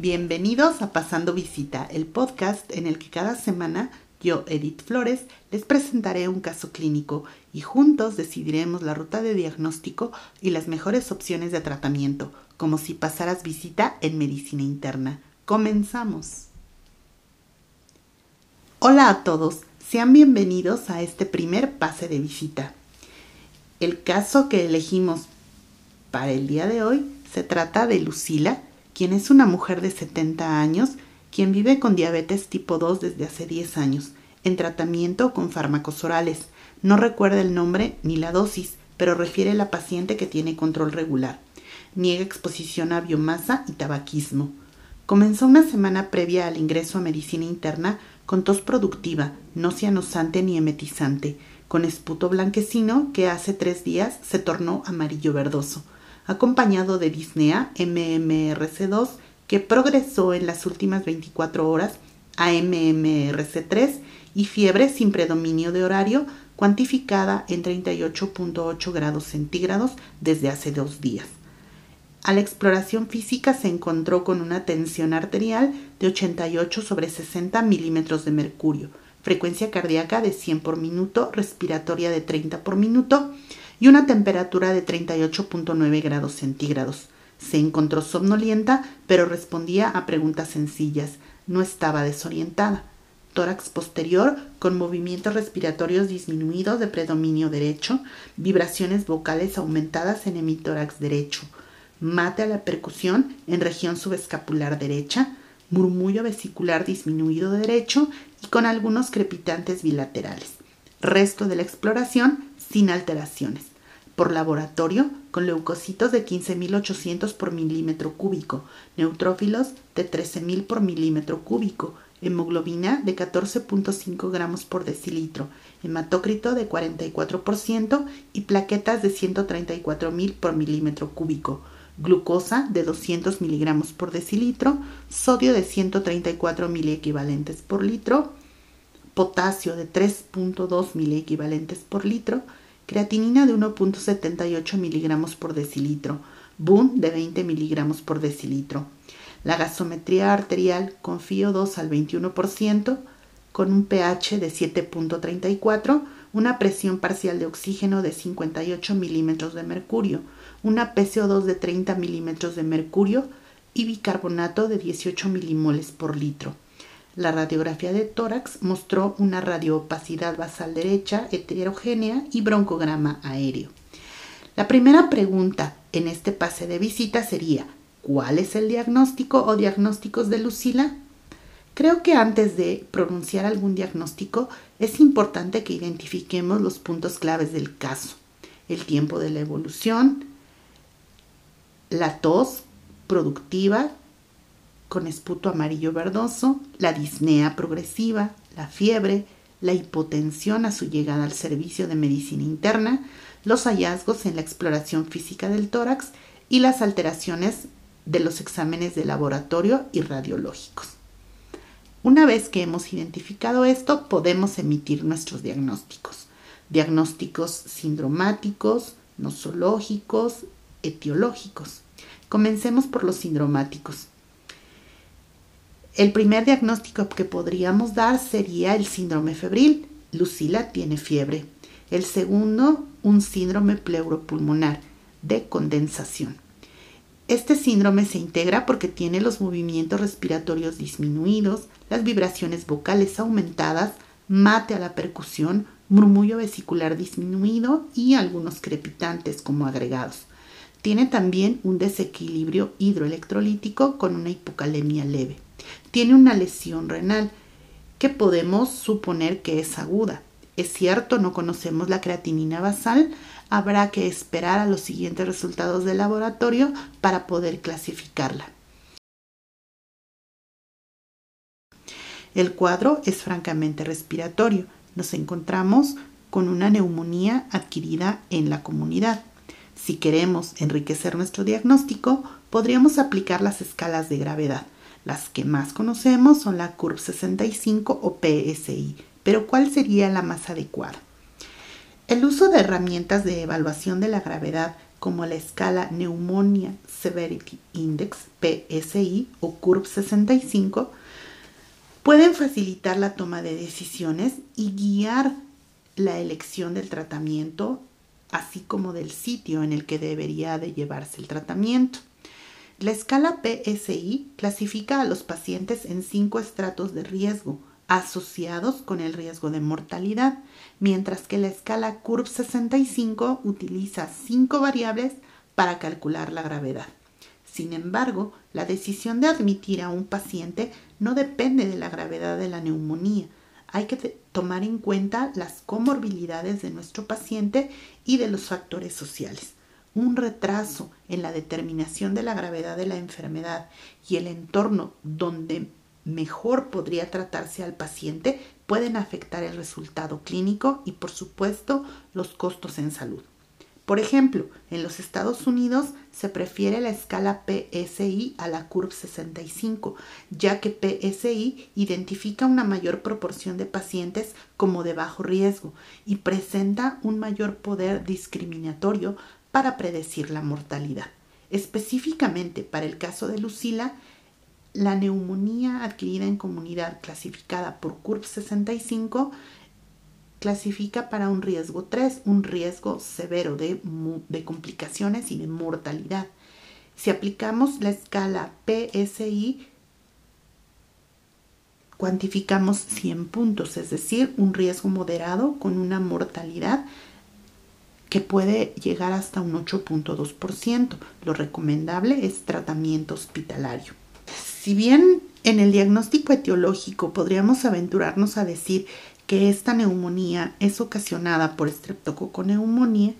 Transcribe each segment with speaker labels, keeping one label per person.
Speaker 1: Bienvenidos a Pasando Visita, el podcast en el que cada semana yo, Edith Flores, les presentaré un caso clínico y juntos decidiremos la ruta de diagnóstico y las mejores opciones de tratamiento, como si pasaras visita en medicina interna. Comenzamos. Hola a todos, sean bienvenidos a este primer pase de visita. El caso que elegimos para el día de hoy se trata de Lucila, quien es una mujer de 70 años, quien vive con diabetes tipo 2 desde hace 10 años, en tratamiento con fármacos orales. No recuerda el nombre ni la dosis, pero refiere a la paciente que tiene control regular. Niega exposición a biomasa y tabaquismo. Comenzó una semana previa al ingreso a medicina interna con tos productiva, no cianosante ni emetizante, con esputo blanquecino que hace tres días se tornó amarillo verdoso acompañado de disnea MMRC2 que progresó en las últimas 24 horas a MMRC3 y fiebre sin predominio de horario cuantificada en 38.8 grados centígrados desde hace dos días. A la exploración física se encontró con una tensión arterial de 88 sobre 60 milímetros de mercurio, frecuencia cardíaca de 100 por minuto, respiratoria de 30 por minuto, y una temperatura de 38.9 grados centígrados. Se encontró somnolienta, pero respondía a preguntas sencillas. No estaba desorientada. Tórax posterior con movimientos respiratorios disminuidos de predominio derecho, vibraciones vocales aumentadas en hemitórax derecho, mate a la percusión en región subescapular derecha, murmullo vesicular disminuido derecho y con algunos crepitantes bilaterales. Resto de la exploración sin alteraciones. Por laboratorio, con leucocitos de 15.800 por milímetro cúbico, neutrófilos de 13.000 por milímetro cúbico, hemoglobina de 14.5 gramos por decilitro, hematócrito de 44% y plaquetas de 134.000 por milímetro cúbico, glucosa de 200 miligramos por decilitro, sodio de 134 equivalentes por litro, potasio de 3.2 equivalentes por litro, creatinina de 1.78 miligramos por decilitro, BUN de 20 miligramos por decilitro. La gasometría arterial con FIO 2 al 21%, con un pH de 7.34, una presión parcial de oxígeno de 58 milímetros de mercurio, una PCO2 de 30 milímetros de mercurio y bicarbonato de 18 milimoles por litro. La radiografía de tórax mostró una radioopacidad basal derecha heterogénea y broncograma aéreo. La primera pregunta en este pase de visita sería, ¿cuál es el diagnóstico o diagnósticos de Lucila? Creo que antes de pronunciar algún diagnóstico es importante que identifiquemos los puntos claves del caso. El tiempo de la evolución, la tos productiva con esputo amarillo verdoso, la disnea progresiva, la fiebre, la hipotensión a su llegada al servicio de medicina interna, los hallazgos en la exploración física del tórax y las alteraciones de los exámenes de laboratorio y radiológicos. Una vez que hemos identificado esto, podemos emitir nuestros diagnósticos. Diagnósticos sindromáticos, nosológicos, etiológicos. Comencemos por los sindromáticos. El primer diagnóstico que podríamos dar sería el síndrome febril. Lucila tiene fiebre. El segundo, un síndrome pleuropulmonar de condensación. Este síndrome se integra porque tiene los movimientos respiratorios disminuidos, las vibraciones vocales aumentadas, mate a la percusión, murmullo vesicular disminuido y algunos crepitantes como agregados. Tiene también un desequilibrio hidroelectrolítico con una hipocalemia leve tiene una lesión renal que podemos suponer que es aguda. Es cierto, no conocemos la creatinina basal, habrá que esperar a los siguientes resultados del laboratorio para poder clasificarla. El cuadro es francamente respiratorio. Nos encontramos con una neumonía adquirida en la comunidad. Si queremos enriquecer nuestro diagnóstico, podríamos aplicar las escalas de gravedad. Las que más conocemos son la CURV 65 o PSI, pero ¿cuál sería la más adecuada? El uso de herramientas de evaluación de la gravedad como la escala Pneumonia Severity Index, PSI o CURB 65, pueden facilitar la toma de decisiones y guiar la elección del tratamiento, así como del sitio en el que debería de llevarse el tratamiento. La escala PSI clasifica a los pacientes en cinco estratos de riesgo asociados con el riesgo de mortalidad, mientras que la escala CURB 65 utiliza cinco variables para calcular la gravedad. Sin embargo, la decisión de admitir a un paciente no depende de la gravedad de la neumonía. Hay que tomar en cuenta las comorbilidades de nuestro paciente y de los factores sociales. Un retraso en la determinación de la gravedad de la enfermedad y el entorno donde mejor podría tratarse al paciente pueden afectar el resultado clínico y por supuesto los costos en salud. Por ejemplo, en los Estados Unidos se prefiere la escala PSI a la CURB 65, ya que PSI identifica una mayor proporción de pacientes como de bajo riesgo y presenta un mayor poder discriminatorio para predecir la mortalidad. Específicamente para el caso de Lucila, la neumonía adquirida en comunidad clasificada por CURB 65 clasifica para un riesgo 3, un riesgo severo de, de, complicaciones y de mortalidad. Si aplicamos la escala PSI, cuantificamos 100 puntos, es decir, un riesgo moderado con una mortalidad que puede llegar hasta un 8.2%. Lo recomendable es tratamiento hospitalario. Si bien en el diagnóstico etiológico podríamos aventurarnos a decir que esta neumonía es ocasionada por neumonía,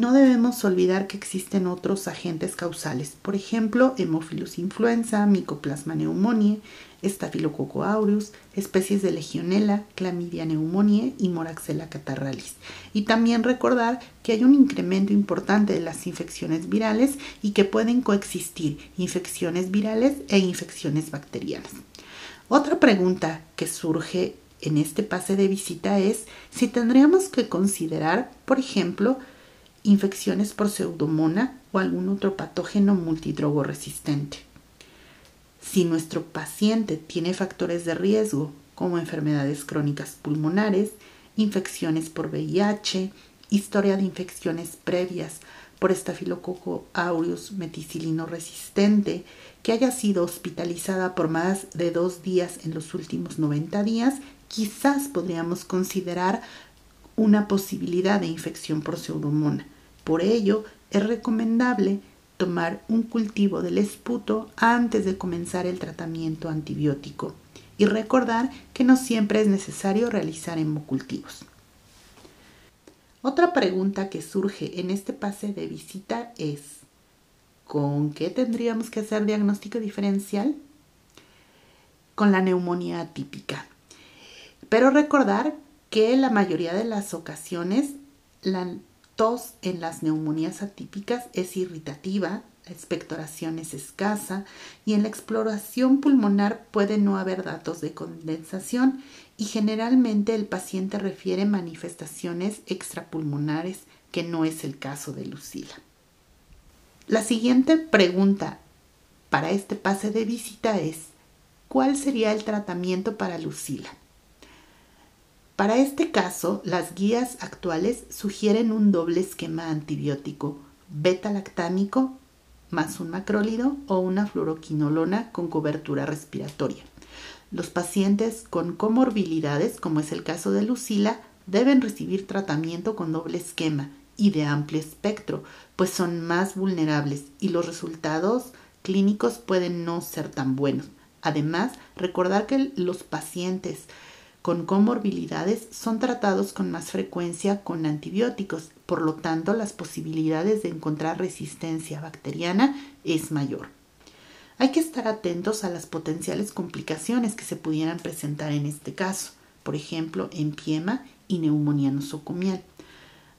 Speaker 1: no debemos olvidar que existen otros agentes causales, por ejemplo, Hemophilus influenza, Mycoplasma pneumoniae, Staphylococcus aureus, especies de Legionella, Chlamydia pneumoniae y Moraxella catarralis. Y también recordar que hay un incremento importante de las infecciones virales y que pueden coexistir infecciones virales e infecciones bacterianas. Otra pregunta que surge en este pase de visita es si tendríamos que considerar, por ejemplo, infecciones por pseudomona o algún otro patógeno multidrogo resistente. Si nuestro paciente tiene factores de riesgo como enfermedades crónicas pulmonares, infecciones por VIH, historia de infecciones previas por estafilococo aureus meticilino resistente, que haya sido hospitalizada por más de dos días en los últimos 90 días quizás podríamos considerar una posibilidad de infección por pseudomona. Por ello, es recomendable tomar un cultivo del esputo antes de comenzar el tratamiento antibiótico y recordar que no siempre es necesario realizar hemocultivos. Otra pregunta que surge en este pase de visita es, ¿con qué tendríamos que hacer diagnóstico diferencial? Con la neumonía atípica. Pero recordar que la mayoría de las ocasiones la tos en las neumonías atípicas es irritativa, la expectoración es escasa y en la exploración pulmonar puede no haber datos de condensación y generalmente el paciente refiere manifestaciones extrapulmonares que no es el caso de Lucila. La siguiente pregunta para este pase de visita es ¿cuál sería el tratamiento para Lucila? Para este caso, las guías actuales sugieren un doble esquema antibiótico, beta-lactámico más un macrólido o una fluoroquinolona con cobertura respiratoria. Los pacientes con comorbilidades, como es el caso de Lucila, deben recibir tratamiento con doble esquema y de amplio espectro, pues son más vulnerables y los resultados clínicos pueden no ser tan buenos. Además, recordar que los pacientes con comorbilidades son tratados con más frecuencia con antibióticos, por lo tanto las posibilidades de encontrar resistencia bacteriana es mayor. Hay que estar atentos a las potenciales complicaciones que se pudieran presentar en este caso, por ejemplo, empiema y neumonía nosocomial.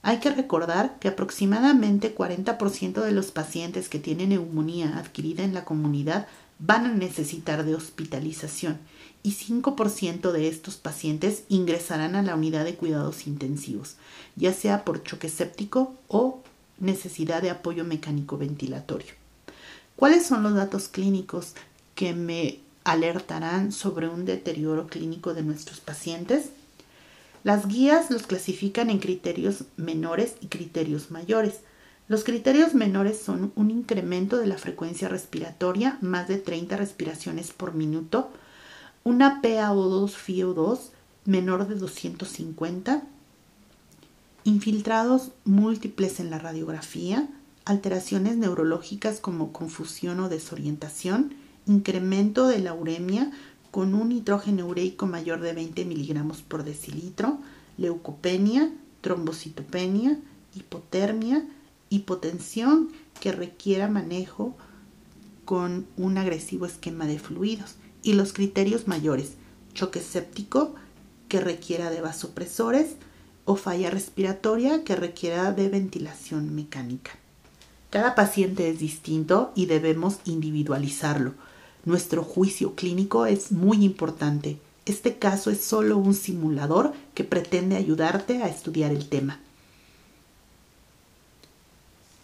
Speaker 1: Hay que recordar que aproximadamente 40% de los pacientes que tienen neumonía adquirida en la comunidad van a necesitar de hospitalización y 5% de estos pacientes ingresarán a la unidad de cuidados intensivos, ya sea por choque séptico o necesidad de apoyo mecánico ventilatorio. ¿Cuáles son los datos clínicos que me alertarán sobre un deterioro clínico de nuestros pacientes? Las guías los clasifican en criterios menores y criterios mayores. Los criterios menores son un incremento de la frecuencia respiratoria, más de 30 respiraciones por minuto, una PaO2 FiO2 menor de 250, infiltrados múltiples en la radiografía, alteraciones neurológicas como confusión o desorientación, incremento de la uremia con un nitrógeno ureico mayor de 20 miligramos por decilitro, leucopenia, trombocitopenia, hipotermia, hipotensión que requiera manejo con un agresivo esquema de fluidos y los criterios mayores, choque séptico que requiera de vasopresores o falla respiratoria que requiera de ventilación mecánica. Cada paciente es distinto y debemos individualizarlo. Nuestro juicio clínico es muy importante. Este caso es solo un simulador que pretende ayudarte a estudiar el tema.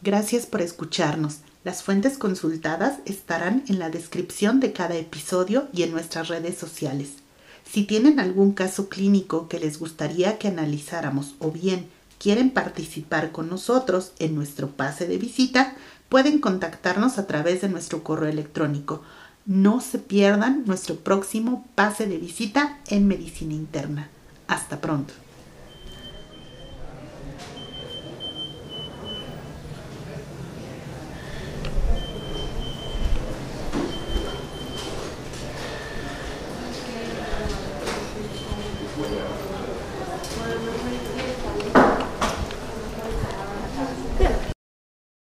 Speaker 1: Gracias por escucharnos. Las fuentes consultadas estarán en la descripción de cada episodio y en nuestras redes sociales. Si tienen algún caso clínico que les gustaría que analizáramos o bien quieren participar con nosotros en nuestro pase de visita, pueden contactarnos a través de nuestro correo electrónico. No se pierdan nuestro próximo pase de visita en medicina interna. Hasta pronto.